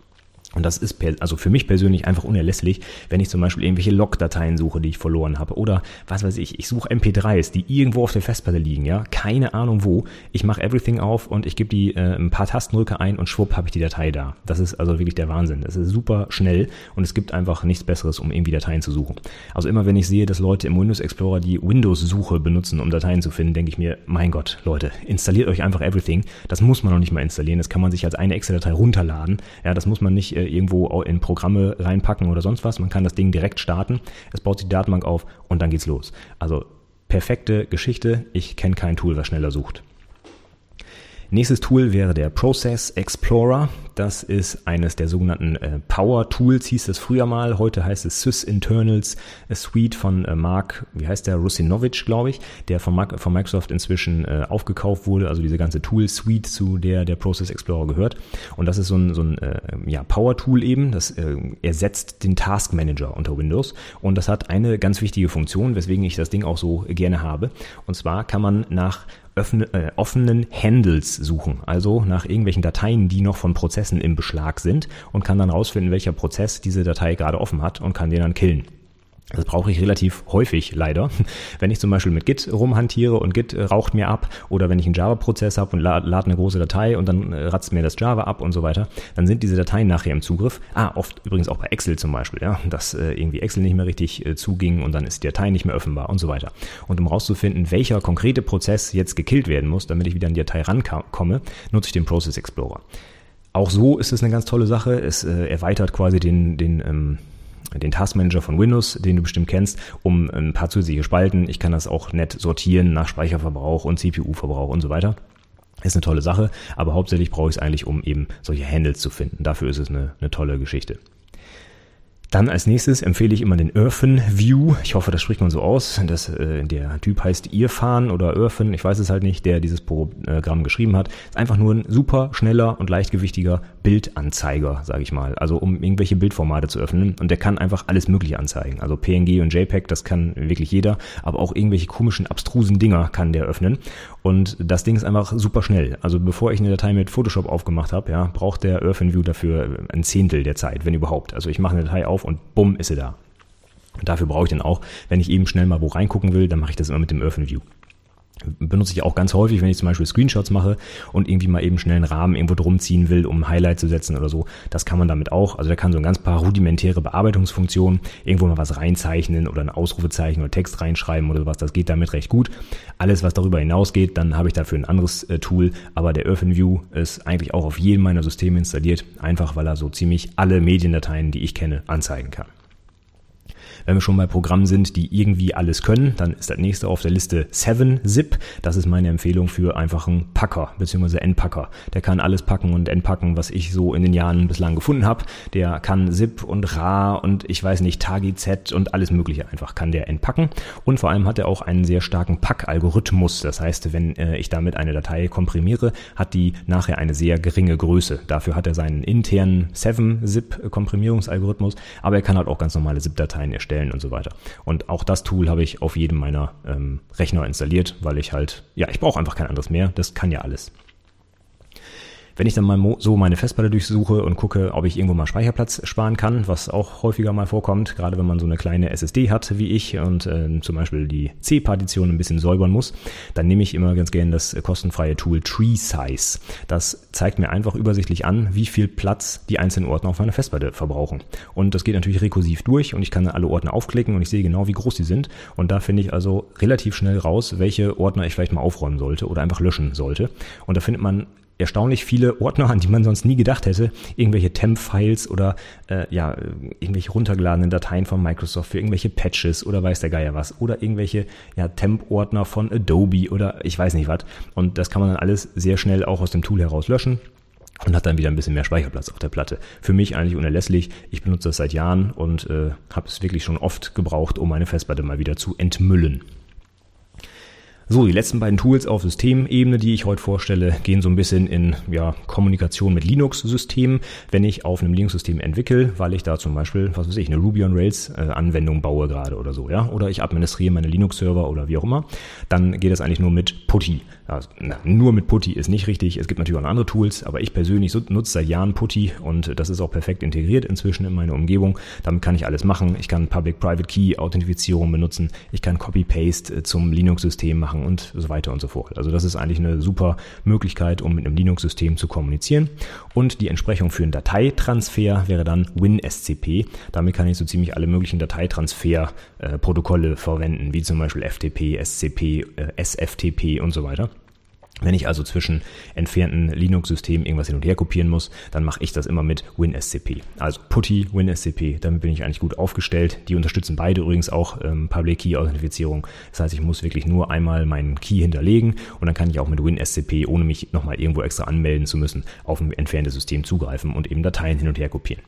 Und das ist per, also für mich persönlich einfach unerlässlich, wenn ich zum Beispiel irgendwelche Log-Dateien suche, die ich verloren habe. Oder was weiß ich, ich suche MP3s, die irgendwo auf der Festplatte liegen, ja. Keine Ahnung wo. Ich mache Everything auf und ich gebe die äh, ein paar Tastendrücke ein und schwupp habe ich die Datei da. Das ist also wirklich der Wahnsinn. Das ist super schnell und es gibt einfach nichts Besseres, um irgendwie Dateien zu suchen. Also immer wenn ich sehe, dass Leute im Windows Explorer die Windows-Suche benutzen, um Dateien zu finden, denke ich mir, mein Gott, Leute, installiert euch einfach Everything. Das muss man noch nicht mal installieren. Das kann man sich als eine Excel-Datei runterladen. Ja, das muss man nicht äh, äh, irgendwo in Programme reinpacken oder sonst was. Man kann das Ding direkt starten. Es baut sich die Datenbank auf und dann geht's los. Also perfekte Geschichte. Ich kenne kein Tool, was schneller sucht. Nächstes Tool wäre der Process Explorer. Das ist eines der sogenannten äh, Power Tools, hieß es früher mal. Heute heißt es Sys Internals a Suite von äh, Mark, wie heißt der, Rusinovic, glaube ich, der von, Mark, von Microsoft inzwischen äh, aufgekauft wurde. Also diese ganze Tool Suite, zu der der Process Explorer gehört. Und das ist so ein, so ein äh, ja, Power Tool eben. Das äh, ersetzt den Task Manager unter Windows. Und das hat eine ganz wichtige Funktion, weswegen ich das Ding auch so gerne habe. Und zwar kann man nach öffne, äh, offenen Handles suchen, also nach irgendwelchen Dateien, die noch von Prozessen im Beschlag sind und kann dann rausfinden, welcher Prozess diese Datei gerade offen hat und kann den dann killen. Das brauche ich relativ häufig leider. Wenn ich zum Beispiel mit Git rumhantiere und Git äh, raucht mir ab oder wenn ich einen Java-Prozess habe und lade lad eine große Datei und dann äh, ratzt mir das Java ab und so weiter, dann sind diese Dateien nachher im Zugriff. Ah, oft übrigens auch bei Excel zum Beispiel, ja, dass äh, irgendwie Excel nicht mehr richtig äh, zuging und dann ist die Datei nicht mehr öffnbar und so weiter. Und um rauszufinden, welcher konkrete Prozess jetzt gekillt werden muss, damit ich wieder an die Datei rankomme, nutze ich den Process Explorer. Auch so ist es eine ganz tolle Sache. Es äh, erweitert quasi den, den ähm, den Taskmanager von Windows, den du bestimmt kennst, um ein paar zusätzliche Spalten. Ich kann das auch nett sortieren nach Speicherverbrauch und CPU-Verbrauch und so weiter. Ist eine tolle Sache, aber hauptsächlich brauche ich es eigentlich, um eben solche Handles zu finden. Dafür ist es eine, eine tolle Geschichte. Dann als nächstes empfehle ich immer den Irfan View. Ich hoffe, das spricht man so aus. Das, äh, der Typ heißt Irfan oder Irfan, ich weiß es halt nicht, der dieses Programm geschrieben hat. Ist einfach nur ein super schneller und leichtgewichtiger Bildanzeiger, sage ich mal. Also um irgendwelche Bildformate zu öffnen. Und der kann einfach alles Mögliche anzeigen. Also PNG und JPEG, das kann wirklich jeder. Aber auch irgendwelche komischen, abstrusen Dinger kann der öffnen. Und das Ding ist einfach super schnell. Also bevor ich eine Datei mit Photoshop aufgemacht habe, ja, braucht der Irfan View dafür ein Zehntel der Zeit, wenn überhaupt. Also ich mache eine Datei auf und bumm ist sie da. Und dafür brauche ich dann auch, wenn ich eben schnell mal wo reingucken will, dann mache ich das immer mit dem Earthen View benutze ich auch ganz häufig, wenn ich zum Beispiel Screenshots mache und irgendwie mal eben schnell einen Rahmen irgendwo drum ziehen will, um ein Highlight zu setzen oder so. Das kann man damit auch. Also da kann so ein ganz paar rudimentäre Bearbeitungsfunktionen irgendwo mal was reinzeichnen oder ein Ausrufezeichen oder Text reinschreiben oder sowas. Das geht damit recht gut. Alles, was darüber hinausgeht, dann habe ich dafür ein anderes äh, Tool. Aber der View ist eigentlich auch auf jedem meiner Systeme installiert, einfach weil er so ziemlich alle Mediendateien, die ich kenne, anzeigen kann. Wenn wir schon bei Programmen sind, die irgendwie alles können, dann ist das nächste auf der Liste 7-Zip. Das ist meine Empfehlung für einfach einen Packer bzw. Endpacker. Der kann alles packen und entpacken, was ich so in den Jahren bislang gefunden habe. Der kann Zip und RA und ich weiß nicht, TAGI-Z und alles mögliche einfach kann der entpacken. Und vor allem hat er auch einen sehr starken Pack-Algorithmus. Das heißt, wenn äh, ich damit eine Datei komprimiere, hat die nachher eine sehr geringe Größe. Dafür hat er seinen internen 7-Zip-Komprimierungsalgorithmus, aber er kann halt auch ganz normale Zip-Dateien erstellen erstellen und so weiter. Und auch das Tool habe ich auf jedem meiner ähm, Rechner installiert, weil ich halt, ja, ich brauche einfach kein anderes mehr. Das kann ja alles. Wenn ich dann mal so meine Festplatte durchsuche und gucke, ob ich irgendwo mal Speicherplatz sparen kann, was auch häufiger mal vorkommt, gerade wenn man so eine kleine SSD hat wie ich und äh, zum Beispiel die C-Partition ein bisschen säubern muss, dann nehme ich immer ganz gerne das kostenfreie Tool Tree Size. Das zeigt mir einfach übersichtlich an, wie viel Platz die einzelnen Ordner auf meiner Festplatte verbrauchen. Und das geht natürlich rekursiv durch und ich kann alle Ordner aufklicken und ich sehe genau, wie groß die sind. Und da finde ich also relativ schnell raus, welche Ordner ich vielleicht mal aufräumen sollte oder einfach löschen sollte. Und da findet man erstaunlich viele Ordner, an die man sonst nie gedacht hätte. Irgendwelche Temp-Files oder äh, ja, irgendwelche runtergeladenen Dateien von Microsoft für irgendwelche Patches oder weiß der Geier was. Oder irgendwelche ja, Temp-Ordner von Adobe oder ich weiß nicht was. Und das kann man dann alles sehr schnell auch aus dem Tool heraus löschen und hat dann wieder ein bisschen mehr Speicherplatz auf der Platte. Für mich eigentlich unerlässlich. Ich benutze das seit Jahren und äh, habe es wirklich schon oft gebraucht, um meine Festplatte mal wieder zu entmüllen. So, die letzten beiden Tools auf Systemebene, die ich heute vorstelle, gehen so ein bisschen in ja, Kommunikation mit Linux-Systemen. Wenn ich auf einem Linux-System entwickle, weil ich da zum Beispiel, was weiß ich, eine Ruby on Rails äh, baue gerade oder so, ja, oder ich administriere meine Linux-Server oder wie auch immer, dann geht das eigentlich nur mit Putty. Also, na, nur mit Putty ist nicht richtig. Es gibt natürlich auch andere Tools, aber ich persönlich nutze seit Jahren Putty und das ist auch perfekt integriert inzwischen in meine Umgebung. Damit kann ich alles machen. Ich kann Public-Private Key Authentifizierung benutzen. Ich kann Copy-Paste äh, zum Linux-System machen machen und so weiter und so fort. Also das ist eigentlich eine super Möglichkeit, um mit einem Linux-System zu kommunizieren. Und die Entsprechung für einen Dateitransfer wäre dann WinSCP. Damit kann ich so ziemlich alle möglichen Dateitransfer-Protokolle verwenden, wie zum Beispiel FTP, SCP, äh, SFTP und so weiter. Wenn ich also zwischen entfernten Linux-Systemen irgendwas hin und her kopieren muss, dann mache ich das immer mit WinSCP. Also Putty, WinSCP, damit bin ich eigentlich gut aufgestellt. Die unterstützen beide übrigens auch ähm, Public Key Authentifizierung. Das heißt, ich muss wirklich nur einmal meinen Key hinterlegen und dann kann ich auch mit WinSCP, ohne mich nochmal irgendwo extra anmelden zu müssen, auf ein entferntes System zugreifen und eben Dateien hin und her kopieren.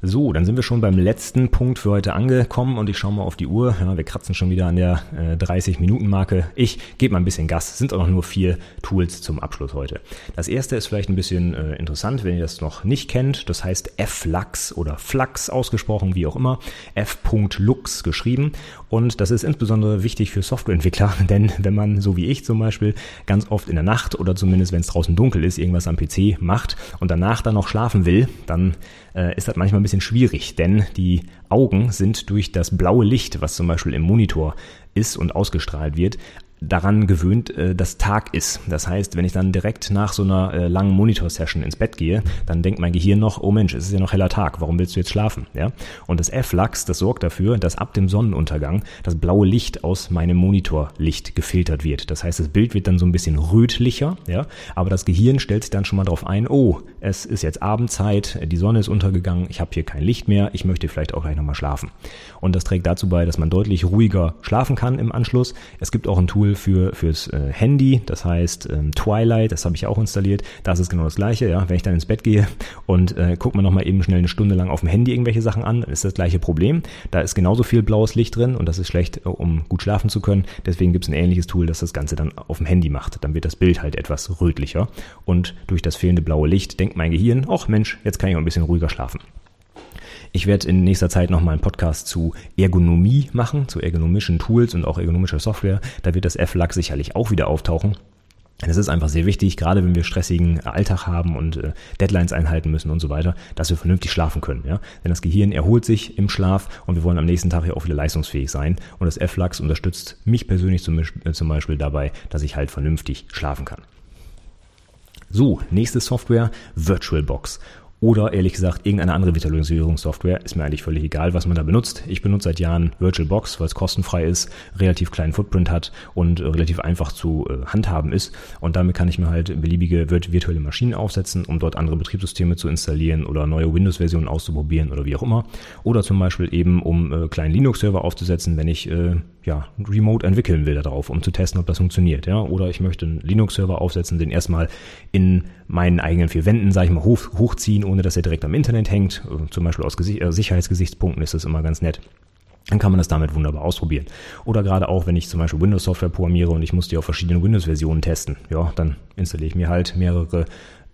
So, dann sind wir schon beim letzten Punkt für heute angekommen und ich schaue mal auf die Uhr. Ja, wir kratzen schon wieder an der äh, 30-Minuten-Marke. Ich gebe mal ein bisschen Gas. sind auch noch nur vier Tools zum Abschluss heute. Das erste ist vielleicht ein bisschen äh, interessant, wenn ihr das noch nicht kennt. Das heißt Flux oder Flux ausgesprochen, wie auch immer. F.lux geschrieben. Und das ist insbesondere wichtig für Softwareentwickler, (laughs) denn wenn man, so wie ich zum Beispiel, ganz oft in der Nacht oder zumindest wenn es draußen dunkel ist, irgendwas am PC macht und danach dann noch schlafen will, dann äh, ist das manchmal ein bisschen schwierig, denn die Augen sind durch das blaue Licht, was zum Beispiel im Monitor ist und ausgestrahlt wird, daran gewöhnt, äh, dass Tag ist. Das heißt, wenn ich dann direkt nach so einer äh, langen Monitor-Session ins Bett gehe, dann denkt mein Gehirn noch, oh Mensch, es ist ja noch heller Tag, warum willst du jetzt schlafen? Ja? Und das F-Lux, das sorgt dafür, dass ab dem Sonnenuntergang das blaue Licht aus meinem Monitorlicht gefiltert wird. Das heißt, das Bild wird dann so ein bisschen rötlicher, ja, aber das Gehirn stellt sich dann schon mal darauf ein, oh, es ist jetzt Abendzeit, die Sonne ist untergegangen, ich habe hier kein Licht mehr, ich möchte vielleicht auch gleich nochmal schlafen. Und das trägt dazu bei, dass man deutlich ruhiger schlafen kann im Anschluss. Es gibt auch ein Tool, Tool für fürs äh, Handy, das heißt ähm, Twilight, das habe ich auch installiert. Da ist genau das gleiche, ja. Wenn ich dann ins Bett gehe und äh, gucke mir nochmal eben schnell eine Stunde lang auf dem Handy irgendwelche Sachen an, dann ist das gleiche Problem. Da ist genauso viel blaues Licht drin und das ist schlecht, äh, um gut schlafen zu können. Deswegen gibt es ein ähnliches Tool, das das Ganze dann auf dem Handy macht. Dann wird das Bild halt etwas rötlicher und durch das fehlende blaue Licht denkt mein Gehirn, ach Mensch, jetzt kann ich auch ein bisschen ruhiger schlafen. Ich werde in nächster Zeit nochmal einen Podcast zu Ergonomie machen, zu ergonomischen Tools und auch ergonomischer Software. Da wird das F-Lag sicherlich auch wieder auftauchen. Es ist einfach sehr wichtig, gerade wenn wir stressigen Alltag haben und äh, Deadlines einhalten müssen und so weiter, dass wir vernünftig schlafen können. Ja? Denn das Gehirn erholt sich im Schlaf und wir wollen am nächsten Tag ja auch wieder leistungsfähig sein. Und das F-Lux unterstützt mich persönlich äh, zum Beispiel dabei, dass ich halt vernünftig schlafen kann. So, nächste Software, VirtualBox oder ehrlich gesagt irgendeine andere Virtualisierungssoftware. Ist mir eigentlich völlig egal, was man da benutzt. Ich benutze seit Jahren VirtualBox, weil es kostenfrei ist, relativ kleinen Footprint hat und äh, relativ einfach zu äh, handhaben ist. Und damit kann ich mir halt beliebige virtuelle Maschinen aufsetzen, um dort andere Betriebssysteme zu installieren oder neue Windows-Versionen auszuprobieren oder wie auch immer. Oder zum Beispiel eben, um äh, kleinen Linux-Server aufzusetzen, wenn ich äh, ja, remote entwickeln will darauf, um zu testen, ob das funktioniert. Ja? Oder ich möchte einen Linux-Server aufsetzen, den erstmal in meinen eigenen vier Wänden, sage ich mal, hoch, hochziehen, ohne dass er direkt am Internet hängt. Zum Beispiel aus Gesicht, äh, Sicherheitsgesichtspunkten ist das immer ganz nett. Dann kann man das damit wunderbar ausprobieren. Oder gerade auch, wenn ich zum Beispiel Windows-Software programmiere und ich muss die auf verschiedenen Windows-Versionen testen. Ja, dann installiere ich mir halt mehrere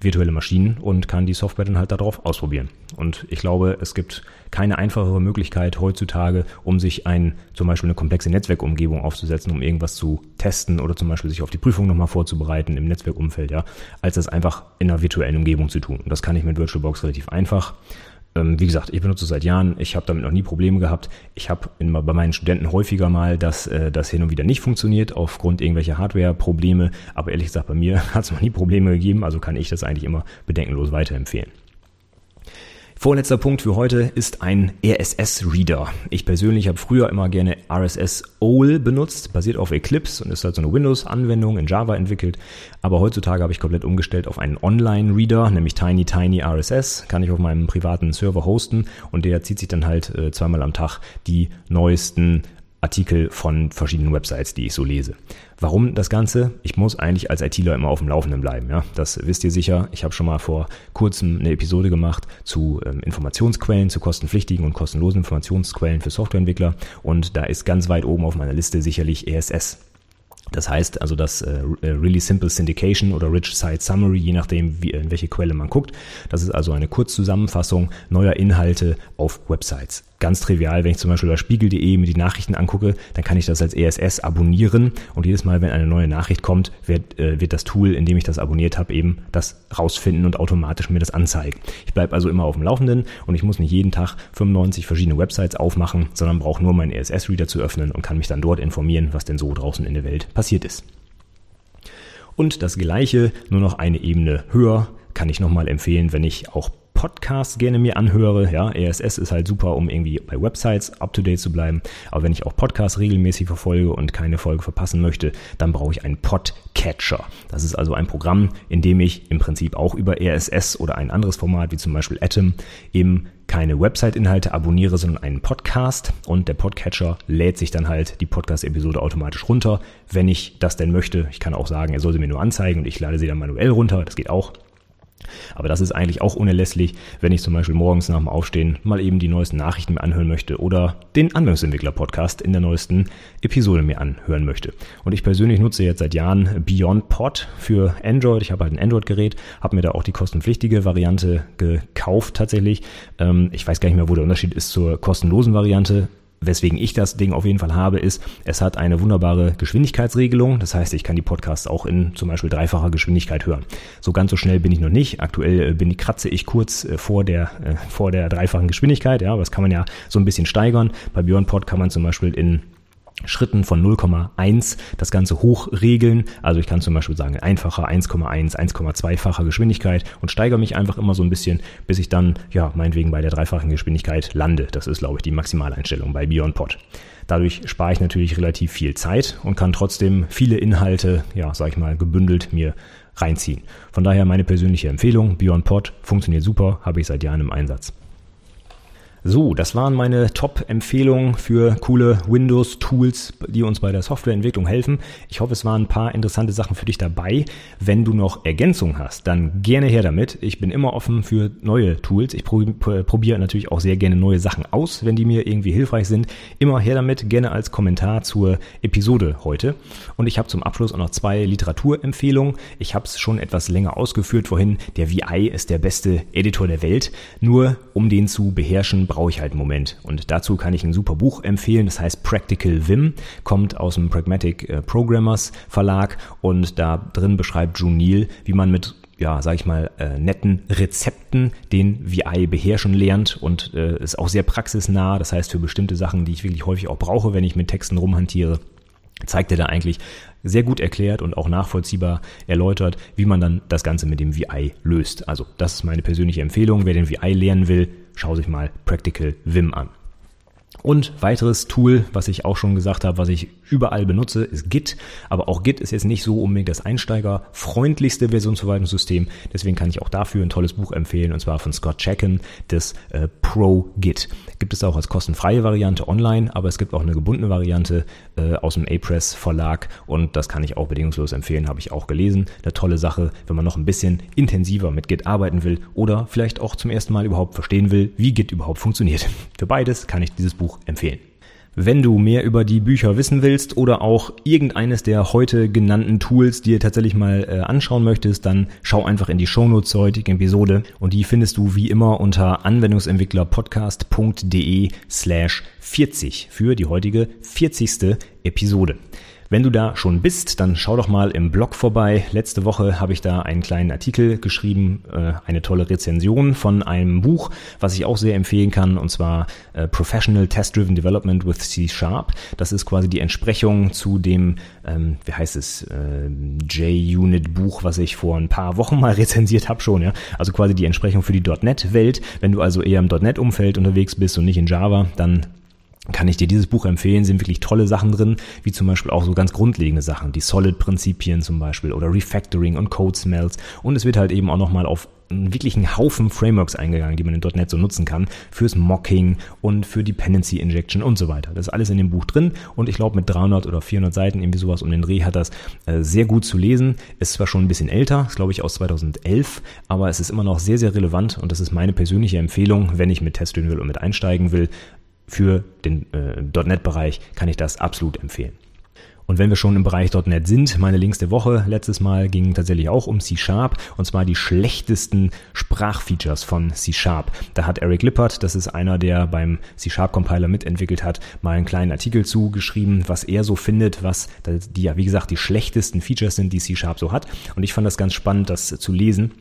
virtuelle Maschinen und kann die Software dann halt darauf ausprobieren. Und ich glaube, es gibt keine einfachere Möglichkeit heutzutage, um sich ein, zum Beispiel eine komplexe Netzwerkumgebung aufzusetzen, um irgendwas zu testen oder zum Beispiel sich auf die Prüfung nochmal vorzubereiten im Netzwerkumfeld, ja, als das einfach in einer virtuellen Umgebung zu tun. Und das kann ich mit VirtualBox relativ einfach. Ähm, wie gesagt, ich benutze es seit Jahren. Ich habe damit noch nie Probleme gehabt. Ich habe bei meinen Studenten häufiger mal, dass äh, das hin und wieder nicht funktioniert aufgrund irgendwelcher Hardware-Probleme. Aber ehrlich gesagt, bei mir (laughs) hat es noch nie Probleme gegeben. Also kann ich das eigentlich immer bedenkenlos weiterempfehlen. Vorletzter Punkt für heute ist ein RSS-Reader. Ich persönlich habe früher immer gerne RSS OL benutzt, basiert auf Eclipse und ist halt so eine Windows-Anwendung in Java entwickelt. Aber heutzutage habe ich komplett umgestellt auf einen Online-Reader, nämlich Tiny Tiny RSS. Kann ich auf meinem privaten Server hosten und der zieht sich dann halt äh, zweimal am Tag die neuesten Artikel von verschiedenen Websites, die ich so lese. Warum das Ganze? Ich muss eigentlich als ITler immer auf dem Laufenden bleiben. Ja? Das wisst ihr sicher. Ich habe schon mal vor kurzem eine Episode gemacht zu ähm, Informationsquellen, zu kostenpflichtigen und kostenlosen Informationsquellen für Softwareentwickler. Und da ist ganz weit oben auf meiner Liste sicherlich ESS. Das heißt also das äh, äh, Really Simple Syndication oder Rich Site Summary, je nachdem, wie, in welche Quelle man guckt. Das ist also eine Kurzzusammenfassung neuer Inhalte auf Websites ganz trivial, wenn ich zum Beispiel bei spiegel.de mir die Nachrichten angucke, dann kann ich das als ESS abonnieren und jedes Mal, wenn eine neue Nachricht kommt, wird, äh, wird das Tool, in dem ich das abonniert habe, eben das rausfinden und automatisch mir das anzeigen. Ich bleibe also immer auf dem Laufenden und ich muss nicht jeden Tag 95 verschiedene Websites aufmachen, sondern brauche nur meinen ESS-Reader zu öffnen und kann mich dann dort informieren, was denn so draußen in der Welt passiert ist. Und das gleiche, nur noch eine Ebene höher, kann ich nochmal empfehlen, wenn ich auch Podcasts gerne mir anhöre. Ja, RSS ist halt super, um irgendwie bei Websites up to date zu bleiben. Aber wenn ich auch Podcasts regelmäßig verfolge und keine Folge verpassen möchte, dann brauche ich einen Podcatcher. Das ist also ein Programm, in dem ich im Prinzip auch über RSS oder ein anderes Format wie zum Beispiel Atom eben keine Website-Inhalte abonniere, sondern einen Podcast und der Podcatcher lädt sich dann halt die Podcast-Episode automatisch runter, wenn ich das denn möchte. Ich kann auch sagen, er soll sie mir nur anzeigen und ich lade sie dann manuell runter. Das geht auch. Aber das ist eigentlich auch unerlässlich, wenn ich zum Beispiel morgens nach dem Aufstehen mal eben die neuesten Nachrichten mir anhören möchte oder den Anwendungsentwickler-Podcast in der neuesten Episode mir anhören möchte. Und ich persönlich nutze jetzt seit Jahren Beyond Pod für Android. Ich habe halt ein Android-Gerät, habe mir da auch die kostenpflichtige Variante gekauft tatsächlich. Ähm, ich weiß gar nicht mehr, wo der Unterschied ist zur kostenlosen Variante weswegen ich das Ding auf jeden Fall habe, ist, es hat eine wunderbare Geschwindigkeitsregelung. Das heißt, ich kann die Podcasts auch in zum Beispiel dreifacher Geschwindigkeit hören. So ganz so schnell bin ich noch nicht. Aktuell äh, bin, kratze ich kurz äh, vor der, äh, vor der dreifachen Geschwindigkeit. Ja, aber das kann man ja so ein bisschen steigern. Bei Beyond Pod kann man zum Beispiel in Schritten von 0,1 das Ganze hochregeln. Also ich kann zum Beispiel sagen, einfacher 1,1, 1,2-facher Geschwindigkeit und steigere mich einfach immer so ein bisschen, bis ich dann, ja, meinetwegen bei der dreifachen Geschwindigkeit lande. Das ist, glaube ich, die Maximaleinstellung bei BeyondPod. Dadurch spare ich natürlich relativ viel Zeit und kann trotzdem viele Inhalte, ja, sag ich mal, gebündelt mir reinziehen. Von daher meine persönliche Empfehlung, BeyondPod funktioniert super, habe ich seit Jahren im Einsatz. So, das waren meine Top-Empfehlungen für coole Windows-Tools, die uns bei der Softwareentwicklung helfen. Ich hoffe, es waren ein paar interessante Sachen für dich dabei. Wenn du noch Ergänzungen hast, dann gerne her damit. Ich bin immer offen für neue Tools. Ich probiere natürlich auch sehr gerne neue Sachen aus, wenn die mir irgendwie hilfreich sind. Immer her damit, gerne als Kommentar zur Episode heute. Und ich habe zum Abschluss auch noch zwei Literaturempfehlungen. Ich habe es schon etwas länger ausgeführt vorhin. Der VI ist der beste Editor der Welt. Nur um den zu beherrschen, brauche ich halt einen Moment. Und dazu kann ich ein super Buch empfehlen, das heißt Practical Vim, kommt aus dem Pragmatic äh, Programmers Verlag und da drin beschreibt June Neal, wie man mit ja, sag ich mal, äh, netten Rezepten den VI beherrschen lernt und äh, ist auch sehr praxisnah. Das heißt, für bestimmte Sachen, die ich wirklich häufig auch brauche, wenn ich mit Texten rumhantiere, zeigt er da eigentlich sehr gut erklärt und auch nachvollziehbar erläutert, wie man dann das Ganze mit dem VI löst. Also das ist meine persönliche Empfehlung. Wer den VI lernen will, schau sich mal Practical Vim an. Und weiteres Tool, was ich auch schon gesagt habe, was ich überall benutze, ist Git. Aber auch Git ist jetzt nicht so unbedingt das einsteigerfreundlichste Versionsverwaltungssystem. Deswegen kann ich auch dafür ein tolles Buch empfehlen, und zwar von Scott Checken, das äh, Pro Git. Gibt es auch als kostenfreie Variante online, aber es gibt auch eine gebundene Variante äh, aus dem A-Press Verlag und das kann ich auch bedingungslos empfehlen, habe ich auch gelesen. Eine tolle Sache, wenn man noch ein bisschen intensiver mit Git arbeiten will oder vielleicht auch zum ersten Mal überhaupt verstehen will, wie Git überhaupt funktioniert. (laughs) Für beides kann ich dieses Buch empfehlen. Wenn du mehr über die Bücher wissen willst oder auch irgendeines der heute genannten Tools dir tatsächlich mal äh, anschauen möchtest, dann schau einfach in die Shownotes zur heutigen Episode und die findest du wie immer unter anwendungsentwicklerpodcast.de slash 40 für die heutige 40. Episode. Wenn du da schon bist, dann schau doch mal im Blog vorbei. Letzte Woche habe ich da einen kleinen Artikel geschrieben, äh, eine tolle Rezension von einem Buch, was ich auch sehr empfehlen kann, und zwar äh, Professional Test Driven Development with C Sharp. Das ist quasi die Entsprechung zu dem, ähm, wie heißt es, äh, JUnit Buch, was ich vor ein paar Wochen mal (laughs) rezensiert habe schon, ja. Also quasi die Entsprechung für die .NET Welt. Wenn du also eher im .NET Umfeld unterwegs bist und nicht in Java, dann kann ich dir dieses Buch empfehlen, sind wirklich tolle Sachen drin, wie zum Beispiel auch so ganz grundlegende Sachen, die Solid-Prinzipien zum Beispiel oder Refactoring und Code Smells. Und es wird halt eben auch nochmal auf einen wirklichen Haufen Frameworks eingegangen, die man in .NET so nutzen kann, fürs Mocking und für Dependency Injection und so weiter. Das ist alles in dem Buch drin und ich glaube mit 300 oder 400 Seiten, irgendwie sowas um den Dreh, hat das äh, sehr gut zu lesen. Ist zwar schon ein bisschen älter, ist glaube ich aus 2011, aber es ist immer noch sehr, sehr relevant und das ist meine persönliche Empfehlung, wenn ich mit testen will und mit einsteigen will für den äh, .NET-Bereich kann ich das absolut empfehlen. Und wenn wir schon im Bereich .NET sind, meine Links der Woche letztes Mal gingen tatsächlich auch um C-Sharp und zwar die schlechtesten Sprachfeatures von C-Sharp. Da hat Eric Lippert, das ist einer, der beim C-Sharp-Compiler mitentwickelt hat, mal einen kleinen Artikel zugeschrieben, was er so findet, was die ja wie gesagt die schlechtesten Features sind, die C-Sharp so hat. Und ich fand das ganz spannend, das zu lesen.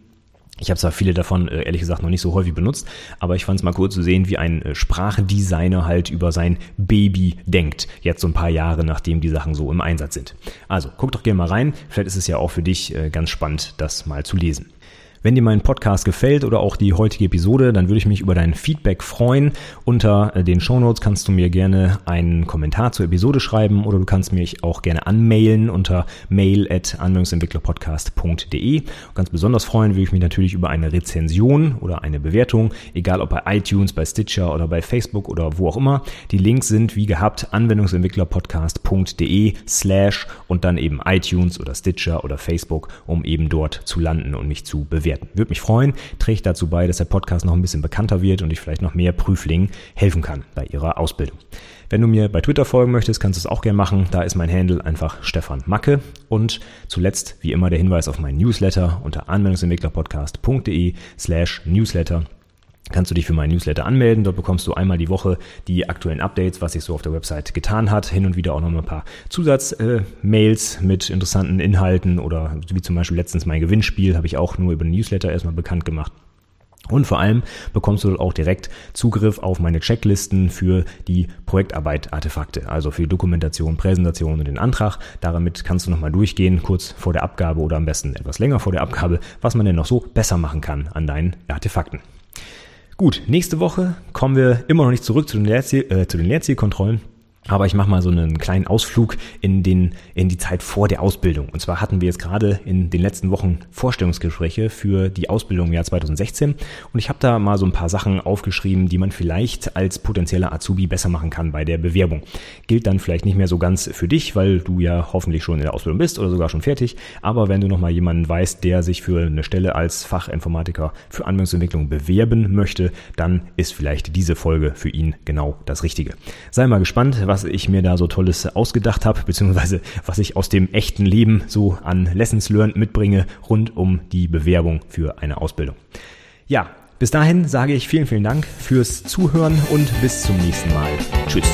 Ich habe zwar viele davon äh, ehrlich gesagt noch nicht so häufig benutzt, aber ich fand es mal cool zu sehen, wie ein äh, Sprachdesigner halt über sein Baby denkt, jetzt so ein paar Jahre nachdem die Sachen so im Einsatz sind. Also guck doch gerne mal rein, vielleicht ist es ja auch für dich äh, ganz spannend, das mal zu lesen. Wenn dir mein Podcast gefällt oder auch die heutige Episode, dann würde ich mich über dein Feedback freuen. Unter äh, den Shownotes kannst du mir gerne einen Kommentar zur Episode schreiben oder du kannst mich auch gerne anmailen unter mail at anwendungsentwicklerpodcast.de. Ganz besonders freuen würde ich mich natürlich über eine Rezension oder eine Bewertung, egal ob bei iTunes, bei Stitcher oder bei Facebook oder wo auch immer. Die Links sind wie gehabt anwendungsentwicklerpodcast.de slash und dann eben iTunes oder Stitcher oder Facebook, um eben dort zu landen und mich zu bewerten bewerten. Würde mich freuen, trägt dazu bei, dass der Podcast noch ein bisschen bekannter wird und ich vielleicht noch mehr Prüflingen helfen kann bei ihrer Ausbildung. Wenn du mir bei Twitter folgen möchtest, kannst du es auch gerne machen. Da ist mein Handle einfach Stefan Macke. Und zuletzt, wie immer, der Hinweis auf meinen Newsletter unter anwendungsentwicklerpodcast.de slash Newsletter kannst du dich für meinen Newsletter anmelden. Dort bekommst du einmal die Woche die aktuellen Updates, was sich so auf der Website getan hat. Hin und wieder auch noch mal ein paar Zusatzmails äh, mit interessanten Inhalten oder wie zum Beispiel letztens mein Gewinnspiel habe ich auch nur über den Newsletter erstmal bekannt gemacht. Und vor allem bekommst du auch direkt Zugriff auf meine Checklisten für die Projektarbeit-Artefakte, also für Dokumentation, Präsentation und den Antrag. Damit kannst du nochmal durchgehen, kurz vor der Abgabe oder am besten etwas länger vor der Abgabe, was man denn noch so besser machen kann an deinen Artefakten. Gut, nächste Woche kommen wir immer noch nicht zurück zu den, Lehrziel, äh, zu den Lehrzielkontrollen. Aber ich mache mal so einen kleinen Ausflug in, den, in die Zeit vor der Ausbildung. Und zwar hatten wir jetzt gerade in den letzten Wochen Vorstellungsgespräche für die Ausbildung im Jahr 2016. Und ich habe da mal so ein paar Sachen aufgeschrieben, die man vielleicht als potenzieller Azubi besser machen kann bei der Bewerbung. Gilt dann vielleicht nicht mehr so ganz für dich, weil du ja hoffentlich schon in der Ausbildung bist oder sogar schon fertig. Aber wenn du nochmal jemanden weißt, der sich für eine Stelle als Fachinformatiker für Anwendungsentwicklung bewerben möchte, dann ist vielleicht diese Folge für ihn genau das Richtige. Sei mal gespannt, was ich mir da so Tolles ausgedacht habe, beziehungsweise was ich aus dem echten Leben so an Lessons Learned mitbringe rund um die Bewerbung für eine Ausbildung. Ja, bis dahin sage ich vielen, vielen Dank fürs Zuhören und bis zum nächsten Mal. Tschüss.